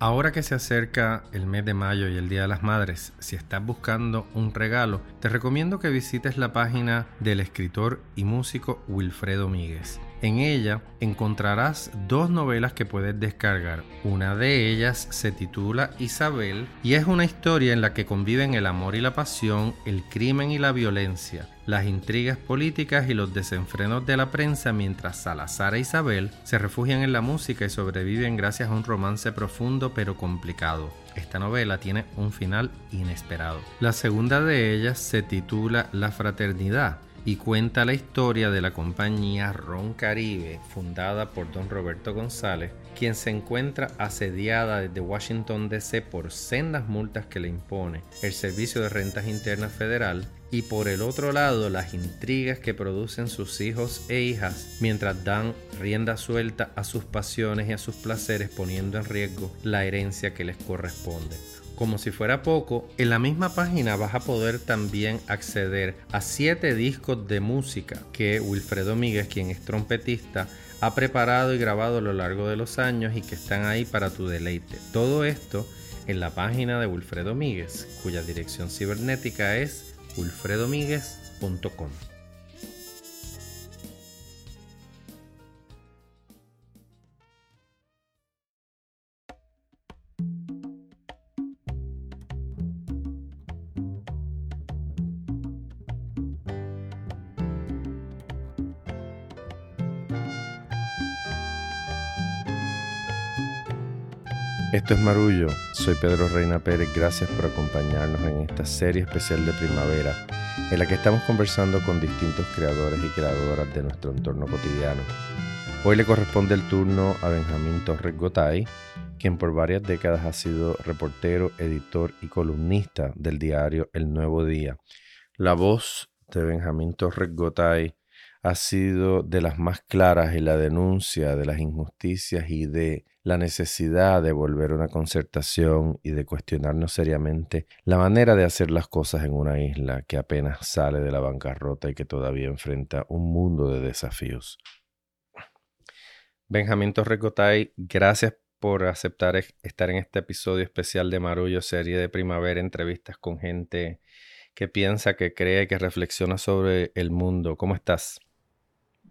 Ahora que se acerca el mes de mayo y el Día de las Madres, si estás buscando un regalo, te recomiendo que visites la página del escritor y músico Wilfredo Míguez. En ella encontrarás dos novelas que puedes descargar. Una de ellas se titula Isabel y es una historia en la que conviven el amor y la pasión, el crimen y la violencia, las intrigas políticas y los desenfrenos de la prensa mientras Salazar e Isabel se refugian en la música y sobreviven gracias a un romance profundo pero complicado. Esta novela tiene un final inesperado. La segunda de ellas se titula La Fraternidad y cuenta la historia de la compañía Ron Caribe, fundada por don Roberto González, quien se encuentra asediada desde Washington DC por sendas multas que le impone el Servicio de Rentas Internas Federal y por el otro lado las intrigas que producen sus hijos e hijas mientras dan rienda suelta a sus pasiones y a sus placeres poniendo en riesgo la herencia que les corresponde. Como si fuera poco, en la misma página vas a poder también acceder a 7 discos de música que Wilfredo Míguez, quien es trompetista, ha preparado y grabado a lo largo de los años y que están ahí para tu deleite. Todo esto en la página de Wilfredo Míguez, cuya dirección cibernética es wilfredomíguez.com. Esto es Marullo, soy Pedro Reina Pérez, gracias por acompañarnos en esta serie especial de primavera en la que estamos conversando con distintos creadores y creadoras de nuestro entorno cotidiano. Hoy le corresponde el turno a Benjamín Torres Gotay, quien por varias décadas ha sido reportero, editor y columnista del diario El Nuevo Día. La voz de Benjamín Torres Gotay ha sido de las más claras en la denuncia de las injusticias y de la necesidad de volver a una concertación y de cuestionarnos seriamente la manera de hacer las cosas en una isla que apenas sale de la bancarrota y que todavía enfrenta un mundo de desafíos. Benjamín Torrecotay, gracias por aceptar estar en este episodio especial de Marullo, serie de primavera, entrevistas con gente que piensa, que cree, que reflexiona sobre el mundo. ¿Cómo estás?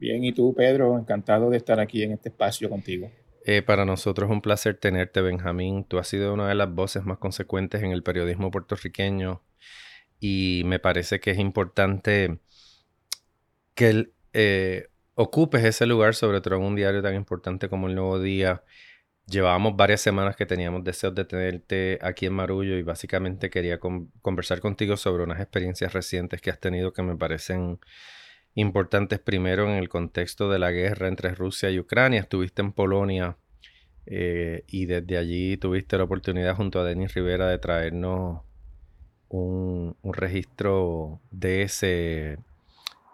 Bien, y tú, Pedro, encantado de estar aquí en este espacio contigo. Eh, para nosotros es un placer tenerte, Benjamín. Tú has sido una de las voces más consecuentes en el periodismo puertorriqueño y me parece que es importante que eh, ocupes ese lugar, sobre todo en un diario tan importante como El Nuevo Día. Llevábamos varias semanas que teníamos deseos de tenerte aquí en Marullo y básicamente quería conversar contigo sobre unas experiencias recientes que has tenido que me parecen importantes primero en el contexto de la guerra entre Rusia y Ucrania. Estuviste en Polonia eh, y desde allí tuviste la oportunidad junto a Denis Rivera de traernos un, registro de ese,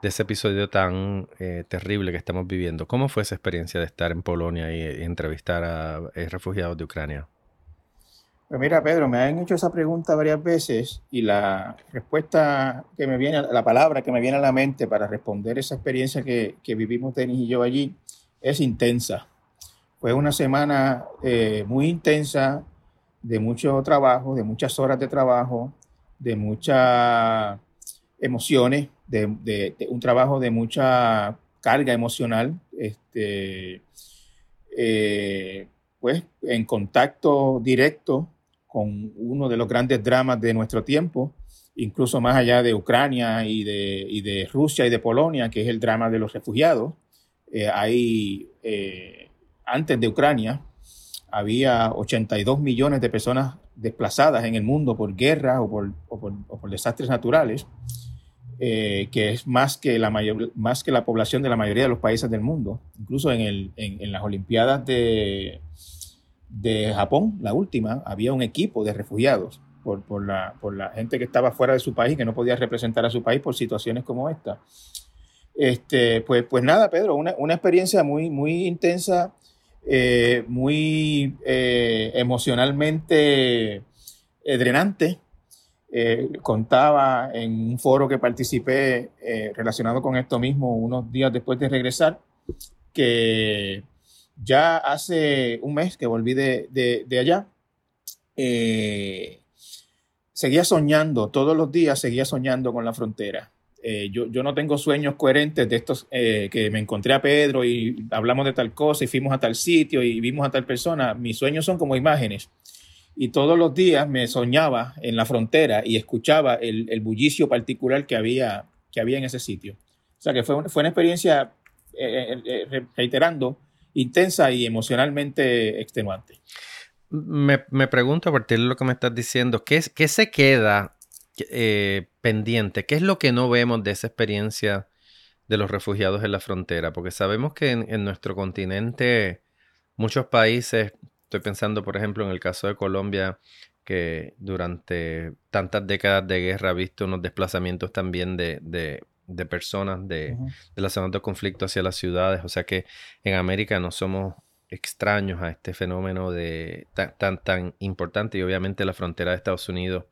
de ese episodio tan eh, terrible que estamos viviendo. ¿Cómo fue esa experiencia de estar en Polonia y, entrevistar a eh, refugiados de Ucrania? Pues mira, Pedro, me han hecho esa pregunta varias veces y la respuesta que me viene, la palabra que me viene a la mente para responder esa experiencia que, que vivimos Denis y yo allí es intensa. Fue una semana eh, muy intensa, de mucho trabajo, de muchas horas de trabajo, de muchas emociones, de, un trabajo de mucha carga emocional. Este, eh, pues en contacto directo con uno de los grandes dramas de nuestro tiempo, incluso más allá de Ucrania y de, de Rusia y de Polonia, que es el drama de los refugiados. Eh, hay, eh, antes de Ucrania, había 82 millones de personas desplazadas en el mundo por guerra o por, por, desastres naturales, eh, que es más que, la mayor, más que la población de la mayoría de los países del mundo. Incluso en, el, en las Olimpiadas de, de Japón, la última, había un equipo de refugiados por, por, la, por, la, gente que estaba fuera de su país que no podía representar a su país por situaciones como esta. Este, pues, pues nada, Pedro, una, una experiencia muy, muy intensa, eh, muy eh, emocionalmente eh, drenante. contaba en un foro que participé relacionado con esto mismo unos días después de regresar, que ya hace un mes que volví de, allá eh, seguía soñando, todos los días seguía soñando con la frontera. Eh, yo, no tengo sueños coherentes de estos eh, que me encontré a Pedro y hablamos de tal cosa y fuimos a tal sitio y vimos a tal persona. Mis sueños son como imágenes. Y todos los días me soñaba en la frontera y escuchaba el, bullicio particular que había, que había en ese sitio. O sea que fue, fue una experiencia, reiterando, intensa y emocionalmente extenuante. Me, me, pregunto a partir de lo que me estás diciendo, ¿qué, qué se queda eh, pendiente? ¿Qué es lo que no vemos de esa experiencia de los refugiados en la frontera? Porque sabemos que en, nuestro continente muchos países, estoy pensando por ejemplo en el caso de Colombia, que durante tantas décadas de guerra ha visto unos desplazamientos también de, de, personas de, de las zonas de conflicto hacia las ciudades. O sea que en América no somos extraños a este fenómeno de tan, tan importante y obviamente la frontera de Estados Unidos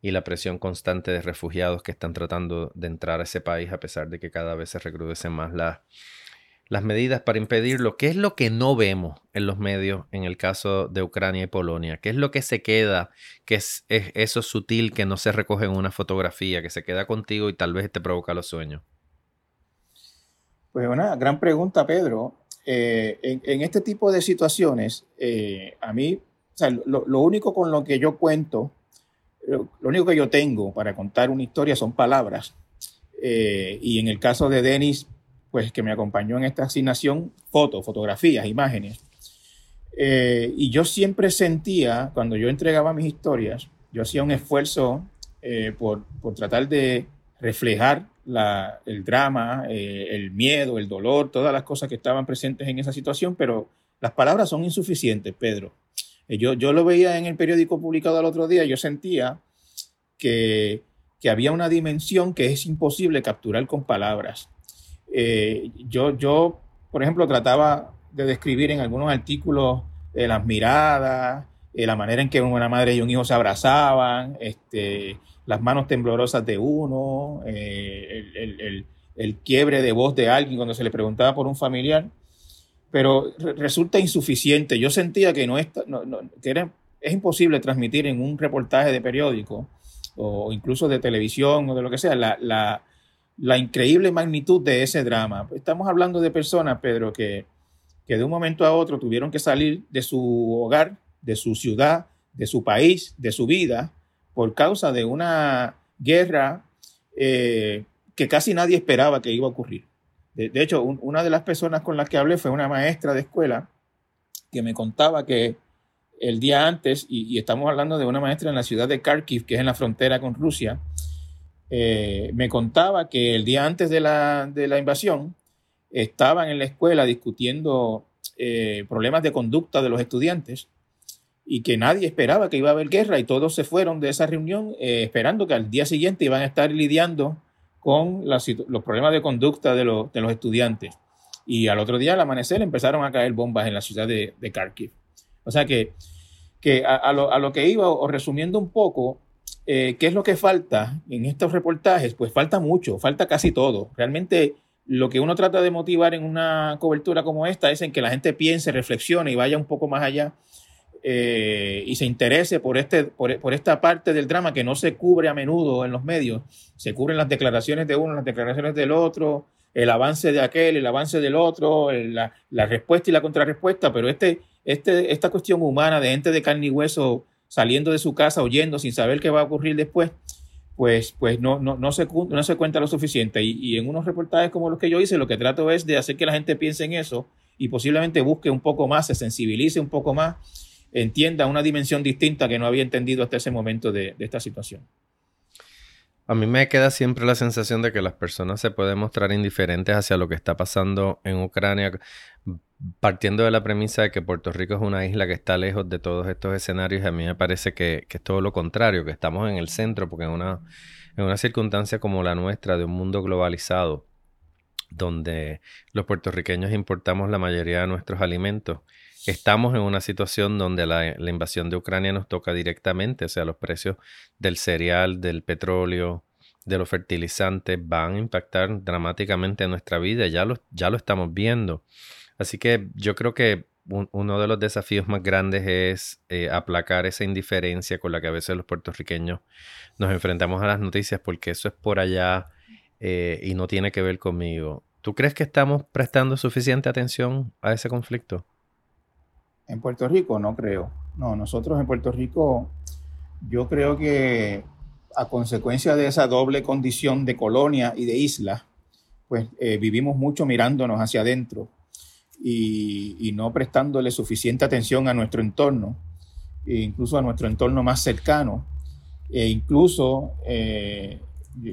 y la presión constante de refugiados que están tratando de entrar a ese país a pesar de que cada vez se recrudecen más las medidas para impedirlo. ¿Qué es lo que no vemos en los medios en el caso de Ucrania y Polonia? ¿Qué es lo que se queda, que es, eso sutil que no se recoge en una fotografía, que se queda contigo y tal vez te provoca los sueños? Pues una gran pregunta, Pedro. Eh, en, este tipo de situaciones, eh, a mí, lo, único con lo que yo cuento lo, único que yo tengo para contar una historia son palabras. Eh, y en el caso de Denis, pues que me acompañó en esta asignación, fotos, fotografías, imágenes. Eh, y yo siempre sentía, cuando yo entregaba mis historias, yo hacía un esfuerzo eh, por, por, tratar de reflejar la, el drama, el miedo, el dolor, todas las cosas que estaban presentes en esa situación, pero las palabras son insuficientes, Pedro. Eh, yo, yo lo veía en el periódico publicado el otro día, yo sentía que, que había una dimensión que es imposible capturar con palabras. Eh, yo, yo, por ejemplo, trataba de describir en algunos artículos eh, las miradas, la manera en que una madre y un hijo se abrazaban, este, las manos temblorosas de uno, el, el, el, quiebre de voz de alguien cuando se le preguntaba por un familiar pero resulta insuficiente. Yo sentía que, no, era, es imposible transmitir en un reportaje de periódico o incluso de televisión o de lo que sea la, la, increíble magnitud de ese drama. Estamos hablando de personas, Pedro, que, que de un momento a otro tuvieron que salir de su hogar, de su ciudad, de su país, de su vida, por causa de una guerra eh, que casi nadie esperaba que iba a ocurrir. De, hecho, una de las personas con las que hablé fue una maestra de escuela que me contaba que el día antes, y, estamos hablando de una maestra en la ciudad de Kharkiv, que es en la frontera con Rusia, eh, me contaba que el día antes de la, invasión estaban en la escuela discutiendo eh, problemas de conducta de los estudiantes y que nadie esperaba que iba a haber guerra y todos se fueron de esa reunión eh, esperando que al día siguiente iban a estar lidiando con los problemas de conducta de, los estudiantes. Y al otro día, al amanecer, empezaron a caer bombas en la ciudad de, Kharkiv. O sea que, que a, lo, que iba, o resumiendo un poco, eh, ¿qué es lo que falta en estos reportajes? Pues falta mucho, falta casi todo. Realmente lo que uno trata de motivar en una cobertura como esta es en que la gente piense, reflexione y vaya un poco más allá eh, y se interese por, este, por, esta parte del drama que no se cubre a menudo en los medios. Se cubren las declaraciones de uno, las declaraciones del otro, el avance de aquel, el avance del otro, la, respuesta y la contrarrespuesta, pero este, este, esta cuestión humana de gente de carne y hueso saliendo de su casa, huyendo sin saber qué va a ocurrir después, pues, pues no, no, no, se, no se cuenta lo suficiente. Y, y, en unos reportajes como los que yo hice, lo que trato es de hacer que la gente piense en eso y posiblemente busque un poco más, se sensibilice un poco más entienda una dimensión distinta que no había entendido hasta ese momento de, esta situación. A mí me queda siempre la sensación de que las personas se pueden mostrar indiferentes hacia lo que está pasando en Ucrania, partiendo de la premisa de que Puerto Rico es una isla que está lejos de todos estos escenarios. A mí me parece que, es todo lo contrario, que estamos en el centro, porque una, en una circunstancia como la nuestra, de un mundo globalizado, donde los puertorriqueños importamos la mayoría de nuestros alimentos Estamos en una situación donde la, invasión de Ucrania nos toca directamente, o sea, los precios del cereal, del petróleo, de los fertilizantes van a impactar dramáticamente en nuestra vida, ya lo, estamos viendo. Así que yo creo que uno de los desafíos más grandes es eh, aplacar esa indiferencia con la que a veces los puertorriqueños nos enfrentamos a las noticias porque eso es por allá eh, y no tiene que ver conmigo. ¿Tú crees que estamos prestando suficiente atención a ese conflicto? En Puerto Rico no creo. No, nosotros en Puerto Rico yo creo que a consecuencia de esa doble condición de colonia y de isla, pues eh, vivimos mucho mirándonos hacia adentro y, no prestándole suficiente atención a nuestro entorno, e incluso a nuestro entorno más cercano. E incluso eh,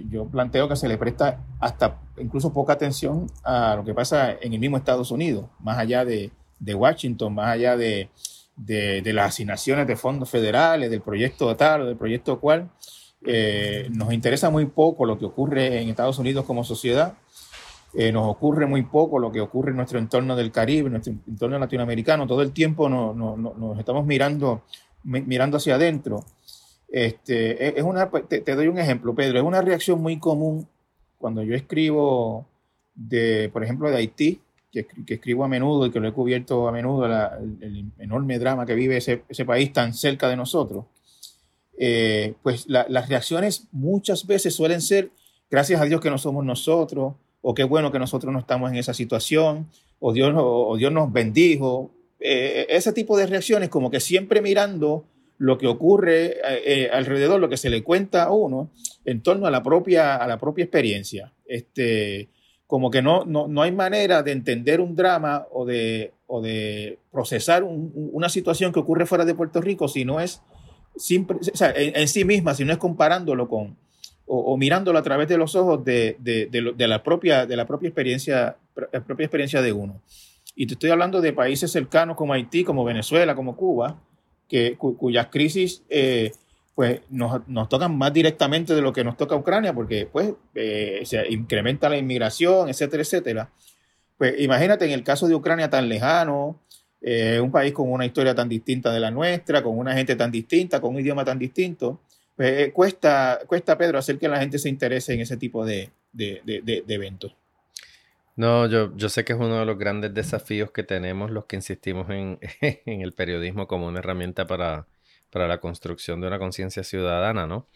yo planteo que se le presta hasta incluso poca atención a lo que pasa en el mismo Estados Unidos, más allá de, Washington, más allá de, las asignaciones de fondos federales, del proyecto tal o del proyecto cual. Eh, nos interesa muy poco lo que ocurre en Estados Unidos como sociedad eh, nos ocurre muy poco lo que ocurre en nuestro entorno del Caribe, en nuestro entorno latinoamericano. Todo el tiempo nos, estamos mirando, mirando hacia adentro. Este, e, es una, te, doy un ejemplo, Pedro. Es una reacción muy común cuando yo escribo, de, por ejemplo, de Haití, que, escribo a menudo y que lo he cubierto a menudo, el, enorme drama que vive ese, país tan cerca de nosotros. Eh, pues las reacciones muchas veces suelen ser, gracias a Dios que no somos nosotros, o qué bueno que nosotros no estamos en esa situación, o Dios, o Dios nos bendijo. Eh, ese tipo de reacciones, como que siempre mirando lo que ocurre eh, eh, alrededor, lo que se le cuenta a uno en torno a la propia, a la propia experiencia. Este, como que no, no, hay manera de entender un drama o de, o de procesar una situación que ocurre fuera de Puerto Rico si no es en, sí misma, si no es comparándolo con, o, mirándolo a través de los ojos de, la, propia, de la propia experiencia, la propia experiencia de uno. Y te estoy hablando de países cercanos como Haití, como Venezuela, como Cuba, que, cuyas crisis eh, pues nos, tocan más directamente de lo que nos toca a Ucrania, porque pues eh, se incrementa la inmigración, etcétera, etcétera. Pues imagínate en el caso de Ucrania tan lejano, eh, un país con una historia tan distinta de la nuestra, con una gente tan distinta, con un idioma tan distinto, pues, eh, cuesta, cuesta, Pedro, hacer que la gente se interese en ese tipo de, eventos. No, yo, yo sé que es uno de los grandes desafíos que tenemos los que insistimos en, el periodismo como una herramienta para, para la construcción de una conciencia ciudadana, ¿no?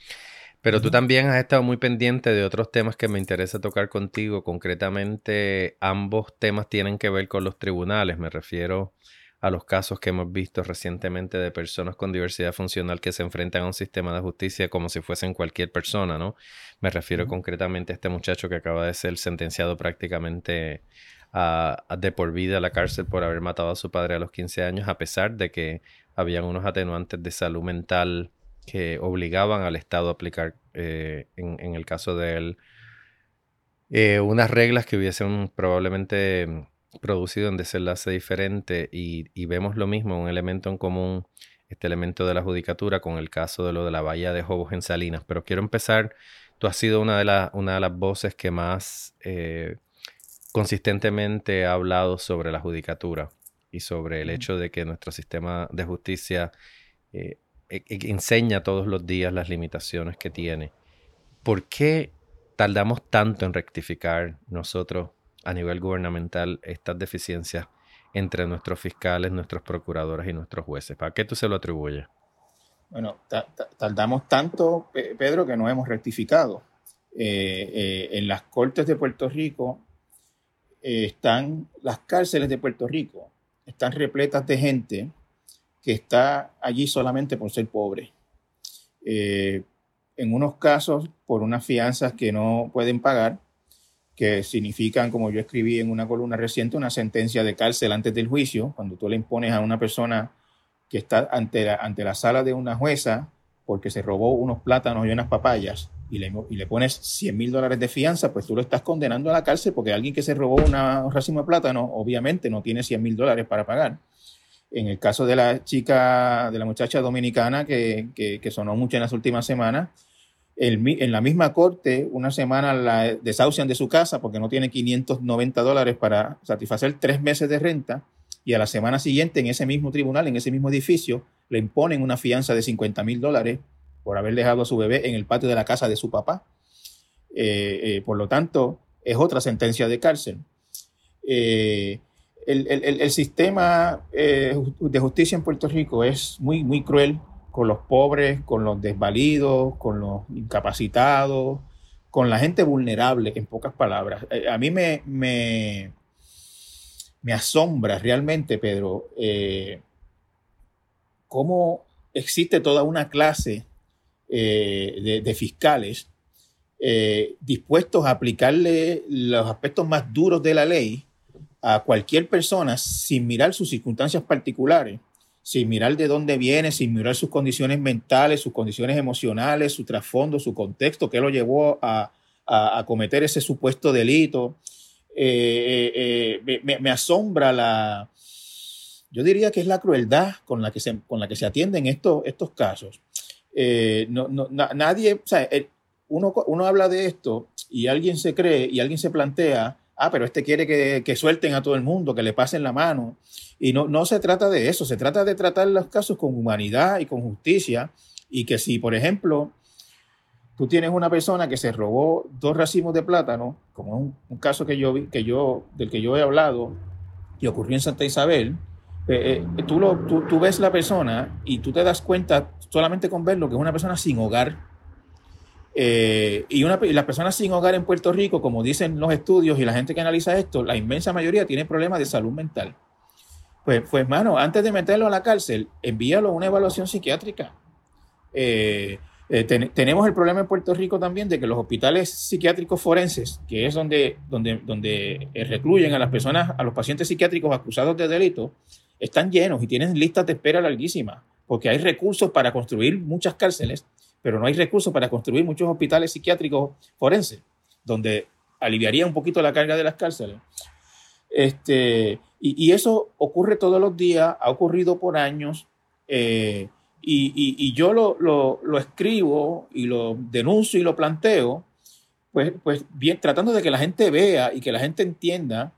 Pero tú también has estado muy pendiente de otros temas que me interesa tocar contigo. Concretamente, ambos temas tienen que ver con los tribunales. Me refiero a los casos que hemos visto recientemente de personas con diversidad funcional que se enfrentan a un sistema de justicia como si fuesen cualquier persona, ¿no? Me refiero concretamente a este muchacho que acaba de ser sentenciado prácticamente a, de por vida a la cárcel por haber matado a su padre a los 15 años, a pesar de que habían unos atenuantes de salud mental que obligaban al Estado a aplicar, eh, en, el caso de él, eh, unas reglas que hubiesen probablemente producido en desenlace diferente. Y, vemos lo mismo, un elemento en común, este elemento de la judicatura con el caso de lo de la bahía de Jobos en Salinas. Pero quiero empezar, tú has sido una de, una de las voces que más eh, consistentemente ha hablado sobre la judicatura y sobre el hecho de que nuestro sistema de justicia eh, e, e, enseña todos los días las limitaciones que tiene. ¿Por qué tardamos tanto en rectificar nosotros a nivel gubernamental estas deficiencias entre nuestros fiscales, nuestros procuradores y nuestros jueces? ¿Para qué tú se lo atribuyes? Bueno, tardamos tanto, Pedro, que no hemos rectificado. Eh, eh, en las cortes de Puerto Rico eh, están las cárceles de Puerto Rico, están repletas de gente que está allí solamente por ser pobre. en unos casos, por unas fianzas que no pueden pagar, que significan, como yo escribí en una columna reciente, una sentencia de cárcel antes del juicio, cuando tú le impones a una persona que está ante la, ante la sala de una jueza porque se robó unos plátanos y unas papayas y le, y le pones 100 mil dólares de fianza, pues tú lo estás condenando a la cárcel porque alguien que se robó una, un racimo de plátano obviamente no tiene 100 mil dólares para pagar. En el caso de la chica, de la muchacha dominicana que, que, que sonó mucho en las últimas semanas, en la misma corte, una semana la desahucian de su casa porque no tiene 590 dólares para satisfacer tres meses de renta y a la semana siguiente en ese mismo tribunal, en ese mismo edificio, le imponen una fianza de 50 mil dólares por haber dejado a su bebé en el patio de la casa de su papá. Eh, eh, por lo tanto, es otra sentencia de cárcel. Eh, el, sistema de justicia en Puerto Rico es muy, muy cruel con los pobres, con los desvalidos, con los incapacitados, con la gente vulnerable, en pocas palabras. A mí me, me, asombra realmente, Pedro, cómo existe toda una clase de, fiscales dispuestos a aplicarle los aspectos más duros de la ley a cualquier persona sin mirar sus circunstancias particulares, sin mirar de dónde viene, sin mirar sus condiciones mentales, sus condiciones emocionales, su trasfondo, su contexto, qué lo llevó a, cometer ese supuesto delito. Eh, eh, eh, me, asombra la, yo diría que es la crueldad con la que se, con la que se atienden estos, estos casos. Nadie, o sea, uno, uno habla de esto y alguien se cree y alguien se plantea ah, pero este quiere que, suelten a todo el mundo, que le pasen la mano. Y no, no se trata de eso, se trata de tratar los casos con humanidad y con justicia. Y que si, por ejemplo, tú tienes una persona que se robó dos racimos de plátano, como un, un caso que yo, que yo, del que yo he hablado, y ocurrió en Santa Isabel, eh, eh, tú, lo, tú, tú ves la persona y tú te das cuenta solamente con verlo que es una persona sin hogar, eh, y, una, las personas sin hogar en Puerto Rico, como dicen los estudios y la gente que analiza esto, la inmensa mayoría tiene problemas de salud mental. Pues, pues hermano, antes de meterlo a la cárcel, envíalo a una evaluación psiquiátrica. Tenemos el problema en Puerto Rico también de que los hospitales psiquiátricos forenses, que es donde, donde, donde recluyen a las personas, a los pacientes psiquiátricos acusados de delito, están llenos y tienen listas de espera larguísimas, porque hay recursos para construir muchas cárceles, pero no hay recursos para construir muchos hospitales psiquiátricos forenses, donde aliviaría un poquito la carga de las cárceles. Este, y, eso ocurre todos los días, ha ocurrido por años, eh, y, yo lo, escribo y lo denuncio y lo planteo, pues, pues bien, tratando de que la gente vea y que la gente entienda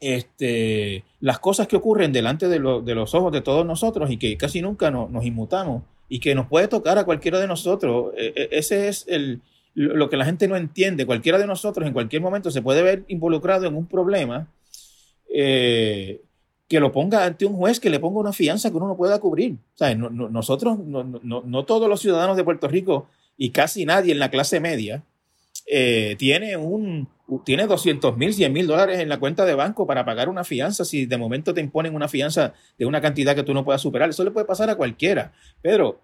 este, las cosas que ocurren delante de, los ojos de todos nosotros y que casi nunca nos inmutamos y que nos puede tocar a cualquiera de nosotros. E, e, ese es el, lo que la gente no entiende. Cualquiera de nosotros en cualquier momento se puede ver involucrado en un problema eh, que lo ponga ante un juez, que le ponga una fianza que uno no pueda cubrir. nosotros, no, todos los ciudadanos de Puerto Rico y casi nadie en la clase media eh, tiene un tiene 200 mil, 100 mil dólares en la cuenta de banco para pagar una fianza si de momento te imponen una fianza de una cantidad que tú no puedas superar. Eso le puede pasar a cualquiera. Pero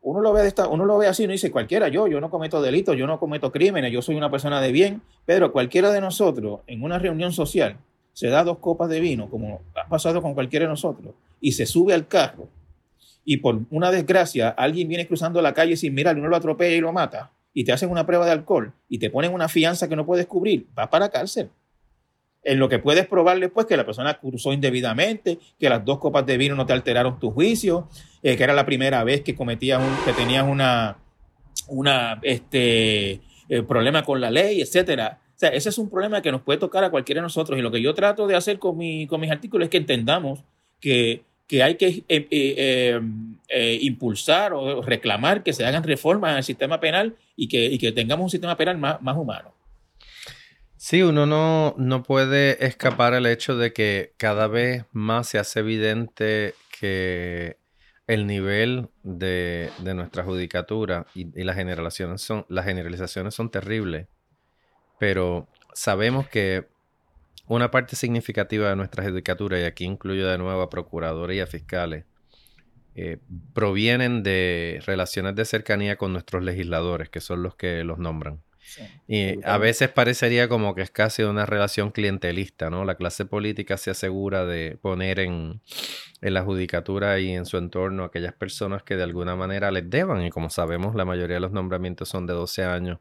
uno lo ve, de esta, uno lo ve así, no dice cualquiera, yo, yo no cometo delitos, yo no cometo crímenes, yo soy una persona de bien. Pero cualquiera de nosotros en una reunión social se da dos copas de vino, como ha pasado con cualquiera de nosotros, y se sube al carro y por una desgracia alguien viene cruzando la calle sin mirar uno lo atropella y lo mata y te hacen una prueba de alcohol y te ponen una fianza que no puedes cubrir, vas para cárcel. En lo que puedes probar después que la persona cruzó indebidamente, que las dos copas de vino no te alteraron tu juicio, eh, que era la primera vez que cometías un, que tenías una, una este, eh, problema con la ley, etcétera. O sea, ese es un problema que nos puede tocar a cualquiera de nosotros. Y lo que yo trato de hacer con, mi, con mis artículos es que entendamos que que hay que eh, eh, eh, impulsar o reclamar que se hagan reformas el sistema penal y que, tengamos un sistema penal más, humano. Sí, uno no, no, puede escapar el hecho de que cada vez más se hace evidente que el nivel de, nuestra judicatura y, y, las, generalizaciones son, las generalizaciones son terribles, pero sabemos que una parte significativa de nuestra judicatura, y aquí incluyo de nuevo a procuradores y a fiscales, eh, provienen de relaciones de cercanía con nuestros legisladores, que son los que los nombran. y a veces parecería como que es casi una relación clientelista, ¿no? La clase política se asegura de poner en, en la judicatura y en su entorno aquellas personas que de alguna manera les deban, y como sabemos, la mayoría de los nombramientos son de 12 años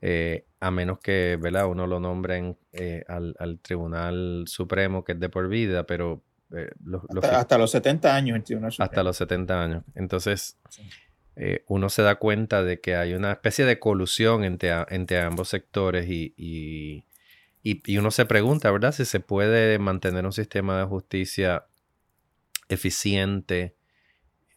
eh, a menos que ¿verdad? uno lo nombren eh, al, Tribunal Supremo, que es de por vida, pero... Eh, hasta, los 70 años el Tribunal Supremo. Hasta los 70 años. Entonces, uno se da cuenta de que hay una especie de colusión entre, entre ambos sectores y, y, y, uno se pregunta, ¿verdad? Si se puede mantener un sistema de justicia eficiente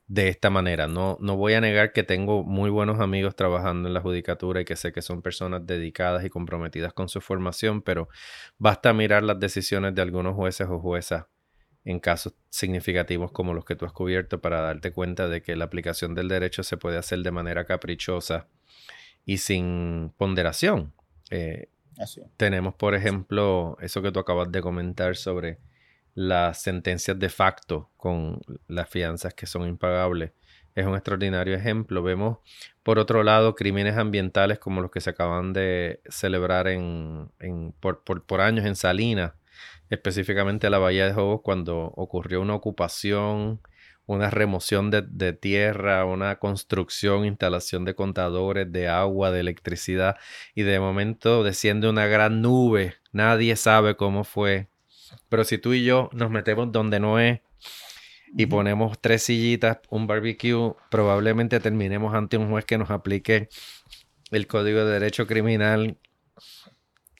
de esta manera. No, no voy a negar que tengo muy buenos amigos trabajando en la judicatura y que sé que son personas dedicadas y comprometidas con su formación, pero basta mirar las decisiones de algunos jueces o juezas en casos significativos como los que tú has cubierto para darte cuenta de que la aplicación del derecho se puede hacer de manera caprichosa y sin ponderación. Eh, tenemos, por ejemplo, eso que tú acabas de comentar sobre las sentencias de facto con las fianzas que son impagables. Es un extraordinario ejemplo. Vemos, por otro lado, crímenes ambientales como los que se acaban de celebrar en, por, años en Salinas, específicamente en la Bahía de Jobos, cuando ocurrió una ocupación, una remoción de, tierra, una construcción, instalación de contadores de agua, de electricidad, y de momento desciende una gran nube. Nadie sabe cómo fue pero si tú y yo nos metemos donde no es y ponemos tres sillitas, un barbecue, probablemente terminemos ante un juez que nos aplique el Código de Derecho Criminal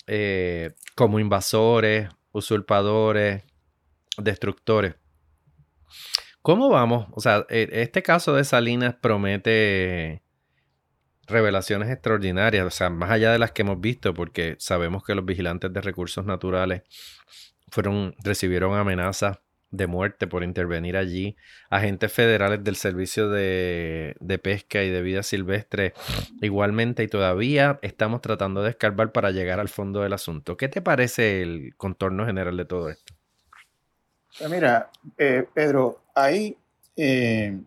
eh, como invasores, usurpadores, destructores. ¿Cómo vamos? O sea, e, este caso de Salinas promete revelaciones extraordinarias, o sea, más allá de las que hemos visto, porque sabemos que los vigilantes de recursos naturales fueron, recibieron amenazas de muerte por intervenir allí. Agentes federales del Servicio de, Pesca y de Vida Silvestre igualmente y todavía estamos tratando de escarbar para llegar al fondo del asunto. ¿Qué te parece el contorno general de todo esto? Pues mira, eh, Pedro, ahí eh,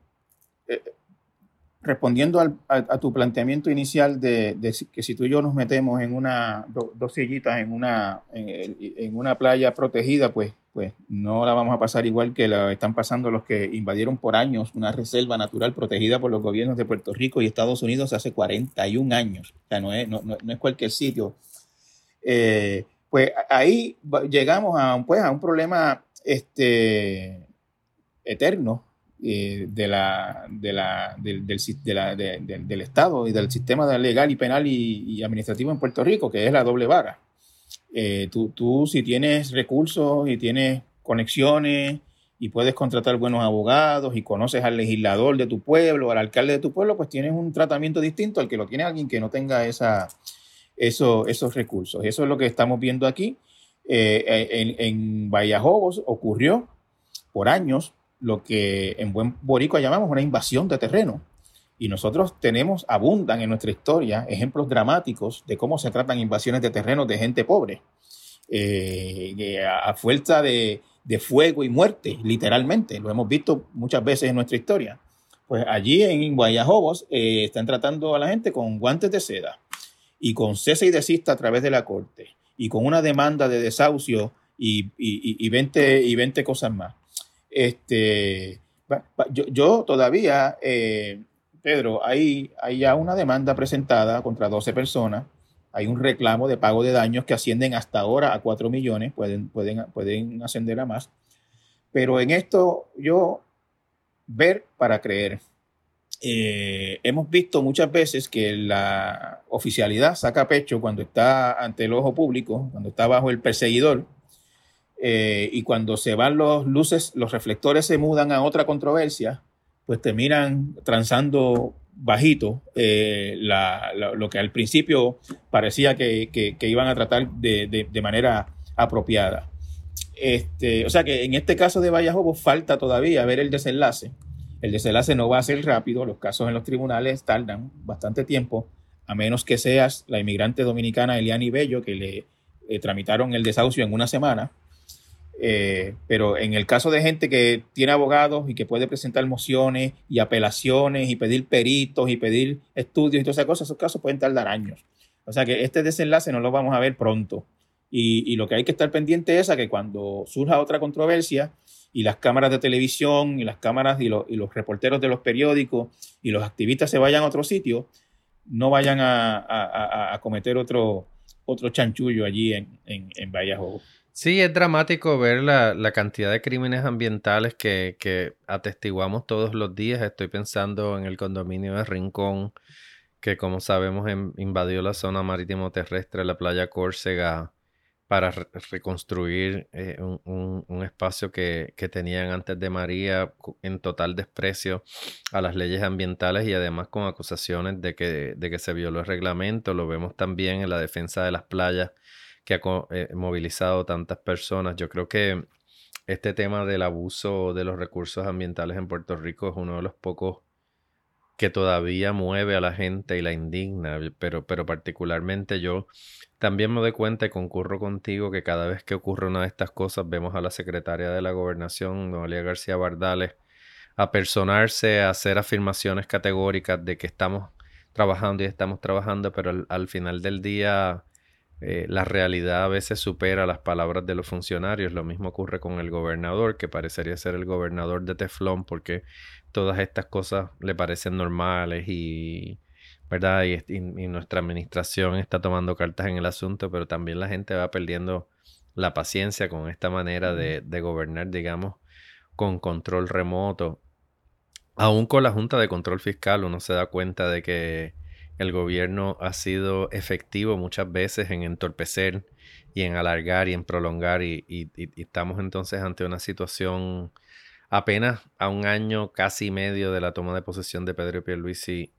respondiendo a, tu planteamiento inicial de, que si tú y yo nos metemos en una, dos sillitas en una, en, una playa protegida, pues, pues no la vamos a pasar igual que la están pasando los que invadieron por años una reserva natural protegida por los gobiernos de Puerto Rico y Estados Unidos hace 41 años. O sea, no es, no, no, es cualquier sitio. Eh, pues ahí llegamos a, pues, a un problema este, eterno eh, de la, de la, del, del, Estado y del sistema legal y penal y, administrativo en Puerto Rico, que es la doble vara. Eh, tú, tú, si tienes recursos y tienes conexiones y puedes contratar buenos abogados y conoces al legislador de tu pueblo, al alcalde de tu pueblo, pues tienes un tratamiento distinto al que lo tiene alguien que no tenga esa, eso, esos recursos. Eso es lo que estamos viendo aquí. Eh, en, en Vallajobos ocurrió por años lo que en buen boricua llamamos una invasión de terreno. Y nosotros tenemos, abundan en nuestra historia, ejemplos dramáticos de cómo se tratan invasiones de terreno de gente pobre, eh, a, fuerza de, fuego y muerte, literalmente. Lo hemos visto muchas veces en nuestra historia. Pues allí en Guayajobos eh, están tratando a la gente con guantes de seda y con cese y desista a través de la corte y con una demanda de desahucio y, y, y, 20, y 20 cosas más. Este, yo, todavía, eh, Pedro, hay, hay ya una demanda presentada contra 12 personas. Hay un reclamo de pago de daños que ascienden hasta ahora a 4 millones, pueden, pueden, pueden ascender a más. Pero en esto yo ver para creer. Eh, hemos visto muchas veces que la oficialidad saca pecho cuando está ante el ojo público, cuando está bajo el perseguidor, eh, y cuando se van los luces, los reflectores se mudan a otra controversia, pues terminan transando bajito eh, lo que al principio parecía que, iban a tratar de, manera apropiada. Este, o sea que en este caso de Vallajobo falta todavía ver el desenlace. El desenlace no va a ser rápido, los casos en los tribunales tardan bastante tiempo, a menos que seas la inmigrante dominicana Eliani Bello, que le eh, tramitaron el desahucio en una semana, eh, pero en el caso de gente que tiene abogados y que puede presentar mociones y apelaciones y pedir peritos y pedir estudios y todas esas cosas, esos casos pueden tardar años. O sea que este desenlace no lo vamos a ver pronto. Y, lo que hay que estar pendiente es a que cuando surja otra controversia y las cámaras de televisión y las cámaras y, los reporteros de los periódicos y los activistas se vayan a otro sitio, no vayan a, cometer otro, otro chanchullo allí en, en, en Sí, es dramático ver la, cantidad de crímenes ambientales que, atestiguamos todos los días. Estoy pensando en el condominio de Rincón, que como sabemos invadió la zona marítimo terrestre, la playa Córcega, para reconstruir eh, un, espacio que, tenían antes de María en total desprecio a las leyes ambientales y además con acusaciones de que, de que se violó el reglamento. Lo vemos también en la defensa de las playas que ha eh, movilizado tantas personas. Yo creo que este tema del abuso de los recursos ambientales en Puerto Rico es uno de los pocos que todavía mueve a la gente y la indigna, pero, pero particularmente yo también me doy cuenta y concurro contigo que cada vez que ocurre una de estas cosas vemos a la secretaria de la gobernación, Noelia García Bardales, a personarse, a hacer afirmaciones categóricas de que estamos trabajando y estamos trabajando, pero al, final del día eh, la realidad a veces supera las palabras de los funcionarios. Lo mismo ocurre con el gobernador, que parecería ser el gobernador de Teflón, porque todas estas cosas le parecen normales y, ¿verdad? Y, nuestra administración está tomando cartas en el asunto, pero también la gente va perdiendo la paciencia con esta manera de, de gobernar, digamos, con control remoto. Aún con la Junta de Control Fiscal uno se da cuenta de que el gobierno ha sido efectivo muchas veces en entorpecer y en alargar y en prolongar y, estamos entonces ante una situación apenas a un año casi medio de la toma de posesión de Pedro Pierluisi,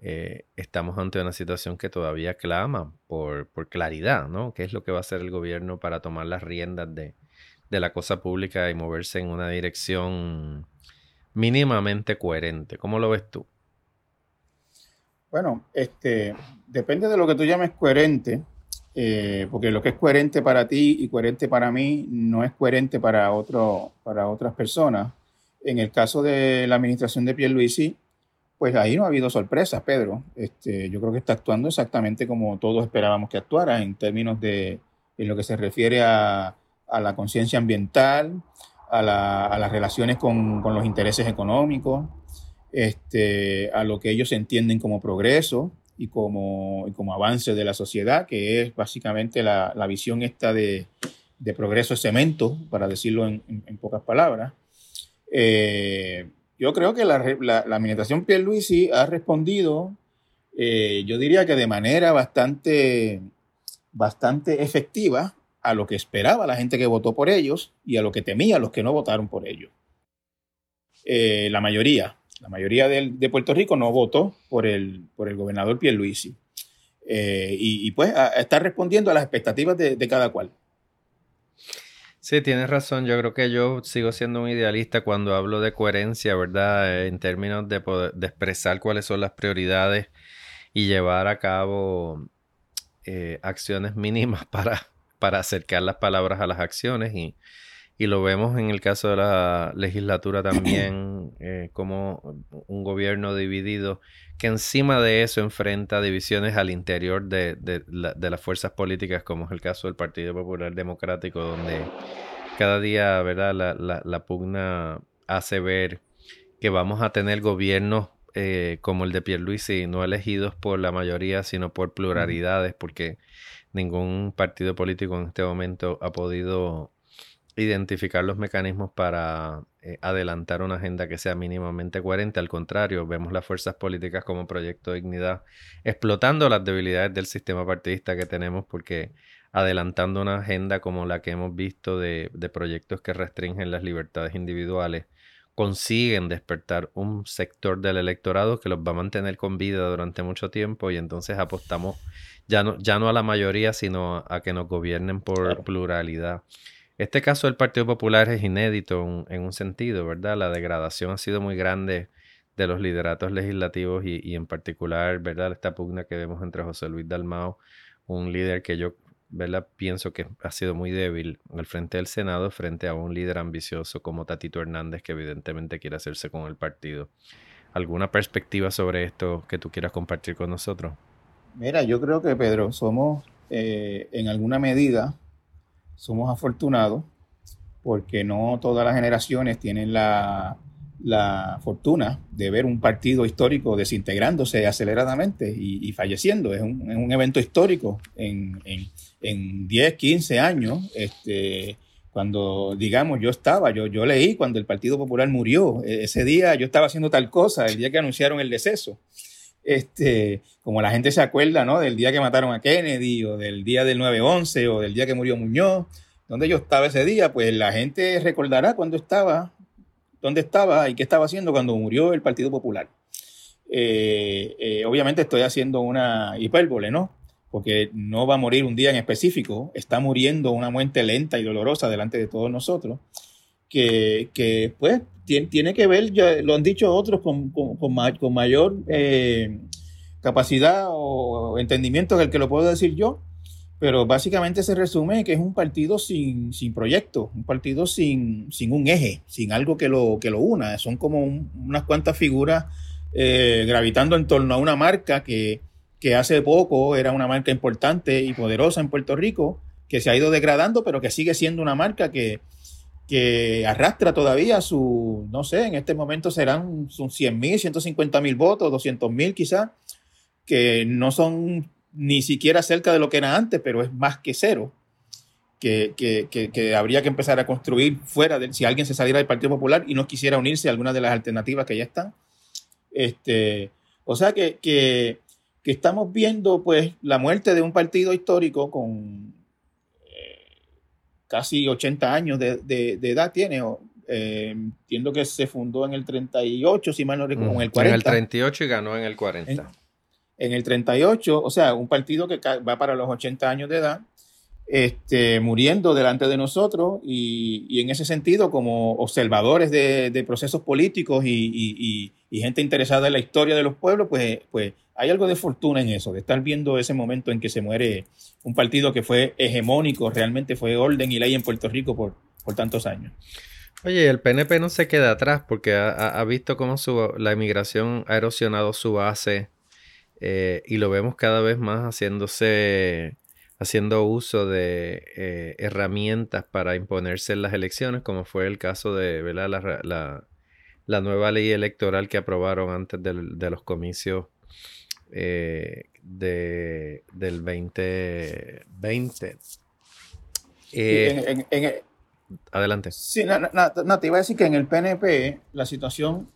eh, estamos ante una situación que todavía clama por, por, claridad, ¿no? ¿Qué es lo que va a hacer el gobierno para tomar las riendas de, de la cosa pública y moverse en una dirección mínimamente coherente? ¿Cómo lo ves tú? Bueno, este, depende de lo que tú llames coherente. Eh, porque lo que es coherente para ti y coherente para mí no es coherente para, otro, para otras personas. En el caso de la administración de Pierluisi, pues ahí no ha habido sorpresas, Pedro. Este, yo creo que está actuando exactamente como todos esperábamos que actuara en términos de en lo que se refiere a, a la conciencia ambiental, a, la, a, las relaciones con, con, los intereses económicos, este, a lo que ellos entienden como progreso, y como, como avance de la sociedad, que es básicamente la, la visión esta de, de, progreso de cemento, para decirlo en, en, pocas palabras. Eh, yo creo que la, la, la administración Pierluisi ha respondido, eh, yo diría que de manera bastante, bastante efectiva a lo que esperaba la gente que votó por ellos y a lo que temía los que no votaron por ellos. Eh, la mayoría, la mayoría de, Puerto Rico no votó por el, por el gobernador Pierluisi. Eh, y, pues está respondiendo a las expectativas de, cada cual. Sí, tienes razón. Yo creo que yo sigo siendo un idealista cuando hablo de coherencia, ¿verdad? En términos de, de expresar cuáles son las prioridades y llevar a cabo eh, acciones mínimas para, para acercar las palabras a las acciones. Y, y lo vemos en el caso de la legislatura también, eh, como un gobierno dividido, que encima de eso enfrenta divisiones al interior de, de, las fuerzas políticas, como es el caso del Partido Popular Democrático, donde cada día ¿verdad? La, la, pugna hace ver que vamos a tener gobiernos eh, como el de Pierluisi, no elegidos por la mayoría, sino por pluralidades, porque ningún partido político en este momento ha podido identificar los mecanismos para eh, adelantar una agenda que sea mínimamente coherente. Al contrario, vemos las fuerzas políticas como proyecto de dignidad explotando las debilidades del sistema partidista que tenemos porque adelantando una agenda como la que hemos visto de, de proyectos que restringen las libertades individuales, consiguen despertar un sector del electorado que los va a mantener con vida durante mucho tiempo y entonces apostamos ya no, ya no a la mayoría, sino a que nos gobiernen por pluralidad. Este caso del Partido Popular es inédito en, un sentido, ¿verdad? La degradación ha sido muy grande de los lideratos legislativos y, en particular, ¿verdad? Esta pugna que vemos entre José Luis Dalmao, un líder que yo, ¿verdad? Pienso que ha sido muy débil al frente del Senado, frente a un líder ambicioso como Tatito Hernández, que evidentemente quiere hacerse con el partido. ¿Alguna perspectiva sobre esto que tú quieras compartir con nosotros? Mira, yo creo que Pedro, somos eh, en alguna medida somos afortunados porque no todas las generaciones tienen la, fortuna de ver un partido histórico desintegrándose aceleradamente y, falleciendo. Es un, evento histórico en, en, 10, 15 años. Este, cuando, digamos, yo estaba, yo, yo leí cuando el Partido Popular murió. E, ese día yo estaba haciendo tal cosa, el día que anunciaron el deceso. Este, como la gente se acuerda, ¿no? Del día que mataron a Kennedy o del día del 9-11 o del día que murió Muñoz, donde yo estaba ese día, pues la gente recordará cuándo estaba, dónde estaba y qué estaba haciendo cuando murió el Partido Popular. Eh, eh, obviamente estoy haciendo una hipérbole, ¿no? Porque no va a morir un día en específico, está muriendo una muerte lenta y dolorosa delante de todos nosotros, que, que pues tiene, que ver, ya lo han dicho otros, con, con, mayor eh, capacidad o entendimiento del que lo puedo decir yo, pero básicamente se resume que es un partido sin, sin proyecto, un partido sin, sin un eje, sin algo que lo, que lo una. Son como unas cuantas figuras eh, gravitando en torno a una marca que, que hace poco era una marca importante y poderosa en Puerto Rico, que se ha ido degradando, pero que sigue siendo una marca que, que arrastra todavía su, no sé, en este momento serán sus 100 mil, 150 mil votos, 200 mil quizás, que no son ni siquiera cerca de lo que era antes, pero es más que cero. Que, que, que, habría que empezar a construir fuera de si alguien se saliera del Partido Popular y no quisiera unirse a alguna de las alternativas que ya están. Este, o sea que, que, estamos viendo pues la muerte de un partido histórico con casi 80 años de, edad tiene. Eh, entiendo que se fundó en el 38, si mal no recuerdo, en el 40. En el 38 y ganó en el 40. En, el 38, o sea, un partido que va para los 80 años de edad, este, muriendo delante de nosotros y, en ese sentido, como observadores de, procesos políticos y, gente interesada en la historia de los pueblos, pues, pues hay algo de fortuna en eso, de estar viendo ese momento en que se muere un partido que fue hegemónico, realmente fue orden y ley en Puerto Rico por, tantos años. Oye, el PNP no se queda atrás porque ha, visto cómo la inmigración ha erosionado su base eh, y lo vemos cada vez más haciéndose haciendo uso de eh, herramientas para imponerse en las elecciones, como fue el caso de La, la, nueva ley electoral que aprobaron antes de los comicios eh, de, del 2020. Eh, adelante. Sí, no, te iba a decir que en el PNP la situación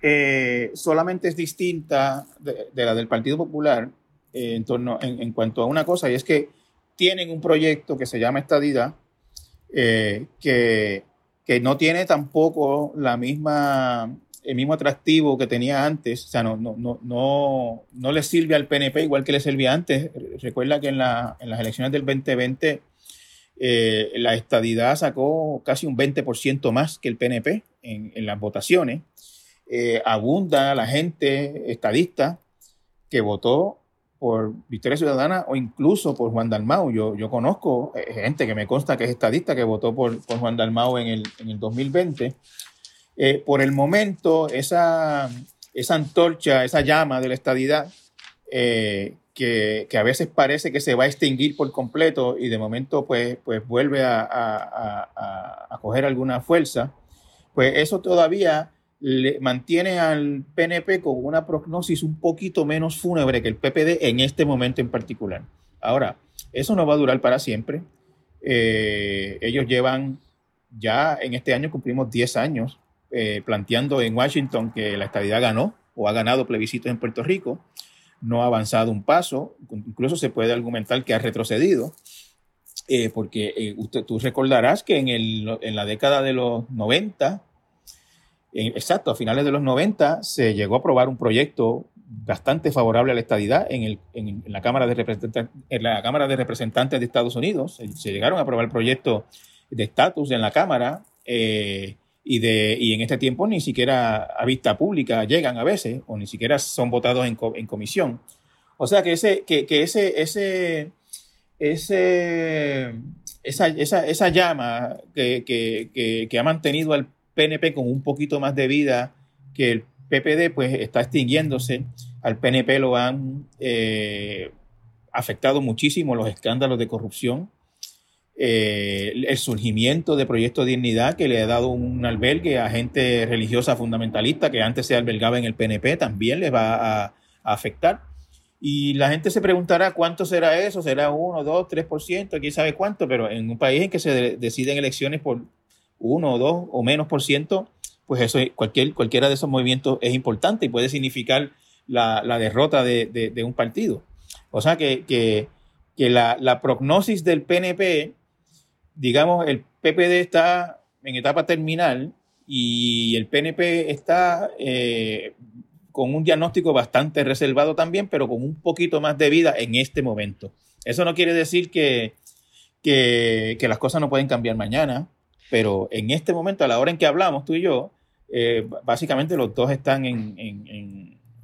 eh, solamente es distinta de, la del Partido Popular en, torno, en, cuanto a una cosa, y es que tienen un proyecto que se llama Estadidad, que, que no tiene tampoco la misma el mismo atractivo que tenía antes, o sea, no, no, no, no, no le sirve al PNP igual que le servía antes. Recuerda que en, la, en las elecciones del 2020 eh, la estadidad sacó casi un 20% más que el PNP en, en las votaciones. Eh, abunda la gente estadista que votó por Victoria Ciudadana o incluso por Juan Dalmau. Yo, yo conozco eh, gente que me consta que es estadista que votó por, por Juan Dalmau en el, en el 2020 eh, por el momento, esa, esa antorcha, esa llama de la estadidad, eh, que, que, a veces parece que se va a extinguir por completo y de momento pues, pues vuelve a, a, a, coger alguna fuerza, pues eso todavía le mantiene al PNP con una prognosis un poquito menos fúnebre que el PPD en este momento en particular. Ahora, eso no va a durar para siempre. Eh, ellos llevan ya en este año cumplimos 10 años eh, planteando en Washington que la estabilidad ganó o ha ganado plebiscitos en Puerto Rico, no ha avanzado un paso, incluso se puede argumentar que ha retrocedido, eh, porque eh, usted, tú recordarás que en, el, en, la década de los 90, exacto, a finales de los 90, se llegó a aprobar un proyecto bastante favorable a la estadidad en, el, en, la Cámara de Representantes, en la Cámara de Representantes de Estados Unidos. Se, llegaron a aprobar el proyecto de estatus en la Cámara. Eh, y, de, y en este tiempo ni siquiera a vista pública llegan a veces o ni siquiera son votados en, en comisión. O sea que ese, que, que ese, ese, ese, esa, esa, esa llama que, que, que, ha mantenido al PNP con un poquito más de vida que el PPD, pues está extinguiéndose. Al PNP lo han eh, afectado muchísimo los escándalos de corrupción eh, el surgimiento de Proyecto Dignidad que le ha dado un albergue a gente religiosa fundamentalista que antes se albergaba en el PNP, también les va a, afectar. Y la gente se preguntará cuánto será eso, será 1, 2, 3%, quién sabe cuánto, pero en un país en que se deciden elecciones por 1 o 2 o menos por ciento, pues eso cualquier, cualquiera de esos movimientos es importante y puede significar la, derrota de, un partido. O sea que, que, la, la, prognosis del PNP, digamos, el PPD está en etapa terminal y el PNP está eh, con un diagnóstico bastante reservado también, pero con un poquito más de vida en este momento. Eso no quiere decir que, que, las cosas no pueden cambiar mañana, pero en este momento, a la hora en que hablamos tú y yo, eh, básicamente los dos están en,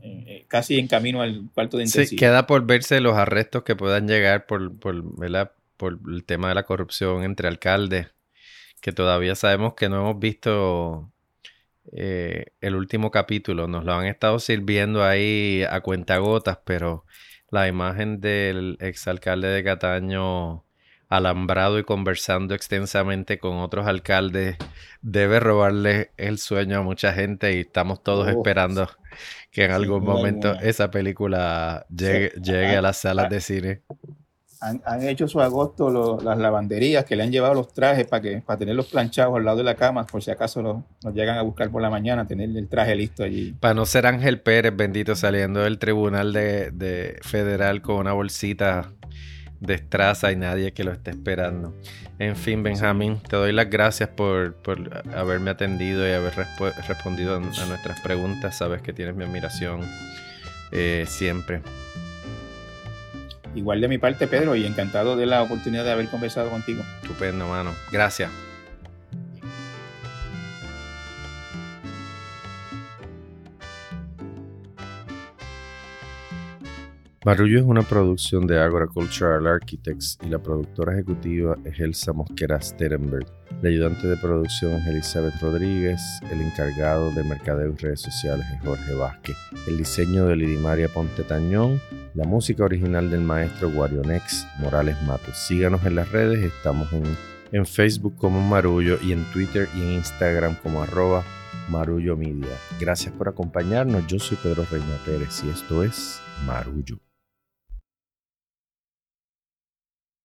eh, casi en camino al cuarto de intensivo. Sí, queda por verse los arrestos que puedan llegar por, por, por el tema de la corrupción entre alcaldes, que todavía sabemos que no hemos visto eh, el último capítulo. Nos lo han estado sirviendo ahí a cuentagotas, pero la imagen del exalcalde de Cataño alambrado y conversando extensamente con otros alcaldes debe robarle el sueño a mucha gente y estamos todos esperando que en algún momento esa película llegue, llegue a las salas de cine han, hecho su agosto las lavanderías que le han llevado los trajes para que para tenerlos planchados al lado de la cama, por si acaso nos llegan a buscar por la mañana, tener el traje listo allí. Para no ser Ángel Pérez, bendito, saliendo del tribunal de, federal con una bolsita de estraza y nadie que lo esté esperando. En fin, Benjamín, te doy las gracias por, haberme atendido y haber respondido a, nuestras preguntas. Sabes que tienes mi admiración eh, siempre. Igual de mi parte, Pedro, y encantado de la oportunidad de haber conversado contigo. Estupendo, mano. Gracias. Marullo es una producción de Agricultural Architects y la productora ejecutiva es Elsa Mosquera Sterenberg. La ayudante de producción es Elizabeth Rodríguez. El encargado de mercadeo y redes sociales es Jorge Vázquez. El diseño de Lidimaria Ponte Tañón la música original del maestro Guarionex Morales Matos. Síganos en las redes, estamos en, en Facebook como Marullo y en Twitter y en Instagram como arroba Marullo Media. Gracias por acompañarnos, yo soy Pedro Reina Pérez y esto es Marullo.